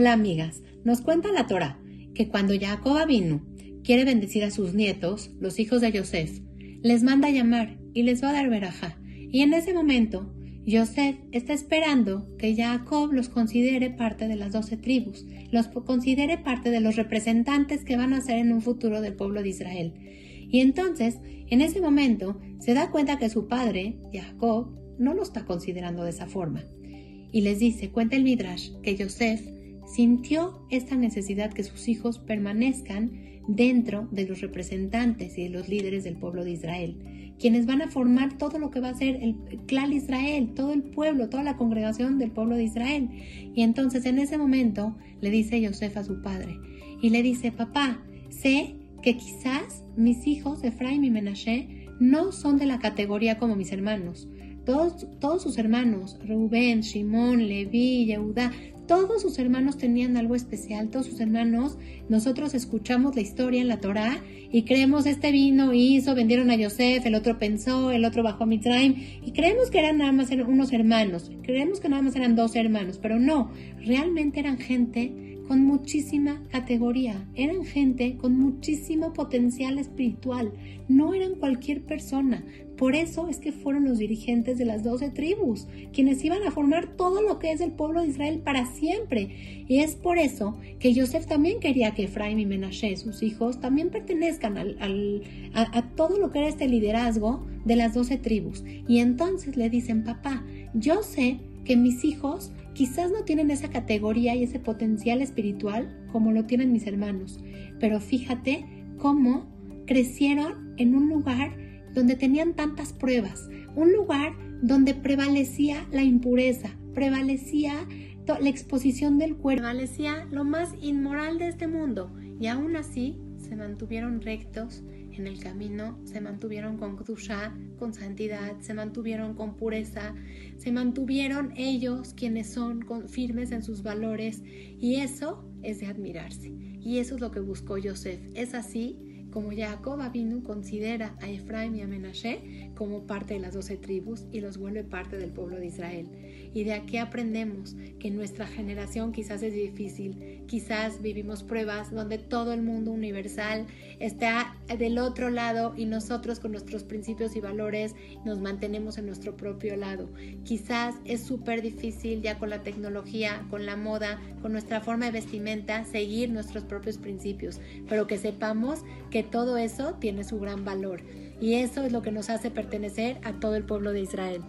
Hola amigas, nos cuenta la Torah que cuando Jacob vino quiere bendecir a sus nietos, los hijos de Yosef, les manda llamar y les va a dar verajá. Y en ese momento, Yosef está esperando que Jacob los considere parte de las doce tribus, los considere parte de los representantes que van a ser en un futuro del pueblo de Israel. Y entonces, en ese momento, se da cuenta que su padre, Jacob, no lo está considerando de esa forma. Y les dice, cuenta el Midrash, que Yosef sintió esta necesidad que sus hijos permanezcan dentro de los representantes y de los líderes del pueblo de Israel, quienes van a formar todo lo que va a ser el clan Israel, todo el pueblo, toda la congregación del pueblo de Israel. Y entonces en ese momento le dice Yosef a su padre y le dice, papá, sé que quizás mis hijos, Efraim y Menashe, no son de la categoría como mis hermanos. Todos, sus hermanos, Rubén, Shimón, Leví, Yehudá, todos sus hermanos tenían algo especial, todos sus hermanos, nosotros escuchamos la historia en la Torá y creemos este vino hizo, vendieron a Yosef, el otro pensó, el otro bajó a Mitzrayim y creemos que eran nada más unos hermanos, creemos que nada más eran dos hermanos, pero no, realmente eran gente con muchísima categoría, eran gente con muchísimo potencial espiritual, no eran cualquier persona. Por eso es que fueron los dirigentes de las doce tribus, quienes iban a formar todo lo que es el pueblo de Israel para siempre. Y es por eso que Joseph también quería que Efraim y Menashe, sus hijos, también pertenezcan a, a todo lo que era este liderazgo de las doce tribus. Y entonces le dicen, papá, yo sé que mis hijos quizás no tienen esa categoría y ese potencial espiritual como lo tienen mis hermanos, pero fíjate cómo crecieron en un lugar donde tenían tantas pruebas, un lugar donde prevalecía la impureza, prevalecía la exposición del cuerpo, prevalecía lo más inmoral de este mundo y aún así se mantuvieron rectos en el camino, se mantuvieron con Kdusha, con santidad, se mantuvieron con pureza, se mantuvieron ellos quienes son firmes en sus valores y eso es de admirarse. Y eso es lo que buscó Yosef. Es así como Jacob Abinu considera a Efraim y a Menashe como parte de las doce tribus y los vuelve parte del pueblo de Israel. Y de aquí aprendemos que nuestra generación quizás es difícil, quizás vivimos pruebas donde todo el mundo universal está del otro lado y nosotros con nuestros principios y valores nos mantenemos en nuestro propio lado. Quizás es súper difícil ya con la tecnología, con la moda, con nuestra forma de vestimenta, seguir nuestros propios principios, pero que sepamos que todo eso tiene su gran valor y eso es lo que nos hace pertenecer a todo el pueblo de Israel.